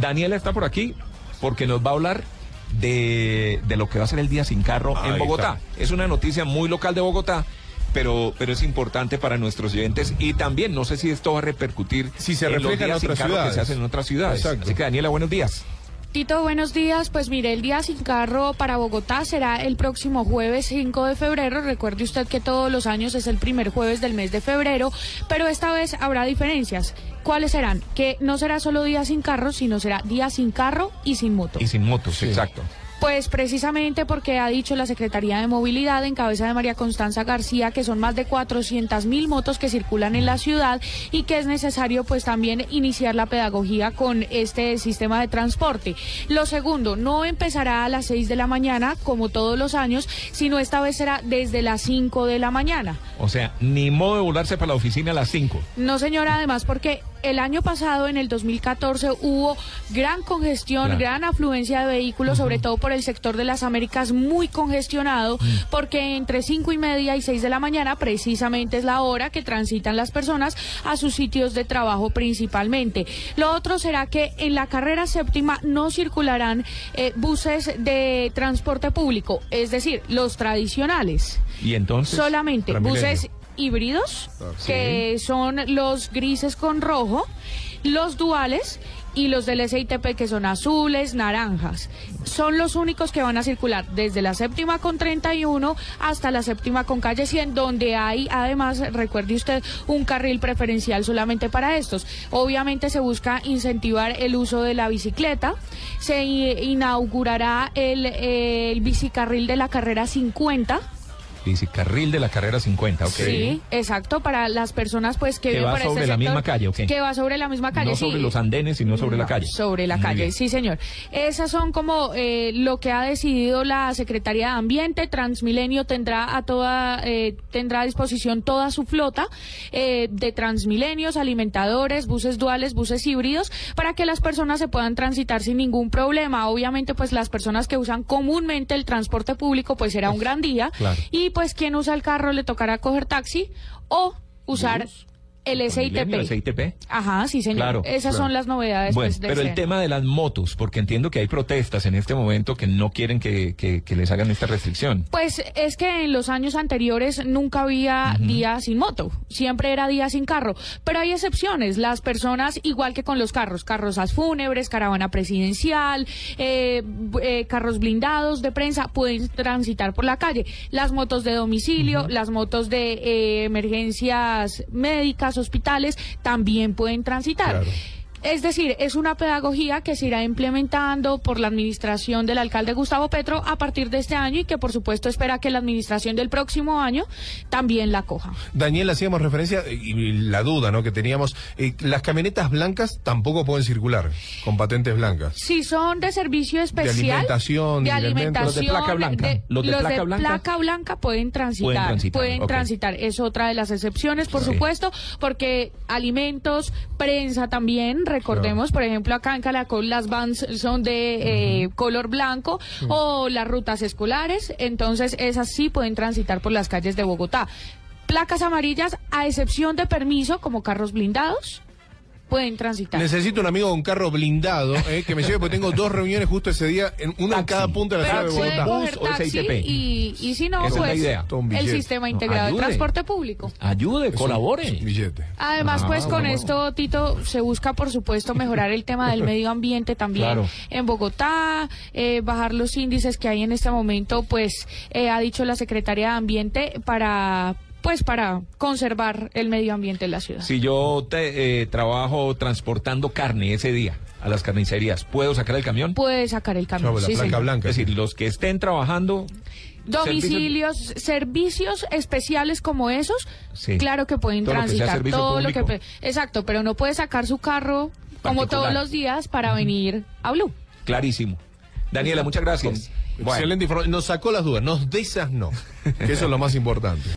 Daniela está por aquí porque nos va a hablar de, de lo que va a ser el día sin carro en Bogotá. Es una noticia muy local de Bogotá. Pero, pero es importante para nuestros oyentes y también no sé si esto va a repercutir Si se en los refleja en días sin otras carro que ciudades. se hacen en otras ciudades. Exacto. Así que Daniela, buenos días. Tito, buenos días. Pues mire, el día sin carro para Bogotá será el próximo jueves 5 de febrero. Recuerde usted que todos los años es el primer jueves del mes de febrero, pero esta vez habrá diferencias. ¿Cuáles serán? Que no será solo día sin carro, sino será día sin carro y sin moto. Y sin motos, exacto. Pues precisamente porque ha dicho la Secretaría de Movilidad en cabeza de María Constanza García que son más de 400 mil motos que circulan en la ciudad y que es necesario pues también iniciar la pedagogía con este sistema de transporte. Lo segundo, no empezará a las 6 de la mañana como todos los años, sino esta vez será desde las 5 de la mañana. O sea, ni modo de volarse para la oficina a las 5. No, señora, además porque el año pasado, en el 2014, hubo gran congestión, Claro. gran afluencia de vehículos, sobre todo por el sector de las Américas, muy congestionado, porque entre cinco y media y seis de la mañana, precisamente es la hora que transitan las personas a sus sitios de trabajo principalmente. Lo otro será que en la carrera séptima no circularán eh, buses de transporte público, es decir, los tradicionales. Y entonces. Solamente buses híbridos, que son los grises con rojo, los duales y los del SITP que son azules, naranjas. Son los únicos que van a circular desde la séptima con 31 hasta la séptima con calle 100, donde hay además, recuerde usted, un carril preferencial solamente para estos. Obviamente se busca incentivar el uso de la bicicleta, se inaugurará el, eh, el bicicarril de la carrera 50. Bicicarril de la carrera 50, ok. Sí, exacto, para las personas pues que, Que viven va por sobre este la sector, misma calle, ¿o qué? Que va sobre la misma calle, No sí. sobre los andenes, sino sobre la calle. Sobre la Muy calle, bien. sí, señor. Esas son como eh, lo que ha decidido la Secretaría de Ambiente. Transmilenio tendrá a toda eh, tendrá a disposición toda su flota eh, de transmilenios, alimentadores, buses duales, buses híbridos, para que las personas se puedan transitar sin ningún problema. Obviamente, pues las personas que usan comúnmente el transporte público, pues será un gran día. claro. Y pues quien usa el carro le tocará coger taxi o usar el Transmilenio, el SITP. SITP. Ajá, sí, señor. Claro, Esas claro. son las novedades. Bueno, pues, de pero el tema de las motos, porque entiendo que hay protestas en este momento que no quieren que, que- que les hagan esta restricción. Pues es que en los años anteriores nunca había día sin moto, siempre era día sin carro, pero hay excepciones, las personas igual que con los carros, carrozas fúnebres, caravana presidencial, eh, eh, carros blindados de prensa pueden transitar por la calle, las motos de domicilio, las motos de eh, emergencias médicas, hospitales también pueden transitar. Es decir, es una pedagogía que se irá implementando por la administración del alcalde Gustavo Petro a partir de este año y que por supuesto espera que la administración del próximo año también la coja. Daniel, hacíamos referencia eh, y la duda ¿no? que teníamos. eh, las camionetas blancas tampoco pueden circular con patentes blancas. Si son de servicio especial, alimentación, de de alimentos. Los de placa blanca. de- Los de placa blanca. placa blanca pueden transitar, Pueden transitar, pueden ok. transitar. Es otra de las excepciones, por Sí. supuesto, porque alimentos, prensa también, recordemos, por ejemplo, acá en Calacol las vans son de eh, color blanco o las rutas escolares, entonces esas sí pueden transitar por las calles de Bogotá. Placas amarillas, a excepción de permiso, como carros blindados, pueden transitar. Necesito un amigo con carro blindado eh, que me lleve porque tengo dos reuniones justo ese día, en, una en cada punta de la ciudad de Bogotá. Bus o SITP. y, y si no, Esa es la pues idea. Todo un el billete. sistema No, integrado de ayude. transporte público. Ayude, colabore. billete. Además, Ah, pues con bueno. esto, Tito, se busca, por supuesto, mejorar el tema del medio ambiente también Claro. en Bogotá, eh, bajar los índices que hay en este momento, pues eh, ha dicho la Secretaría de Ambiente para pues para conservar el medio ambiente en la ciudad. Si yo te, eh, trabajo transportando carne ese día a las carnicerías, ¿puedo sacar el camión? Puede sacar el camión. Sobre la sí, placa señor. blanca. Es decir, los que estén trabajando... Domicilios, servicios especiales como esos, Sí. claro que pueden Todo lo que transitar todo lo que exacto, pero no puede sacar su carro como todos los días, para venir a Blue. Clarísimo. Daniela, muchas gracias. Bueno. Excelente información. Nos sacó las dudas. Nos de esas no. Que eso es lo más importante.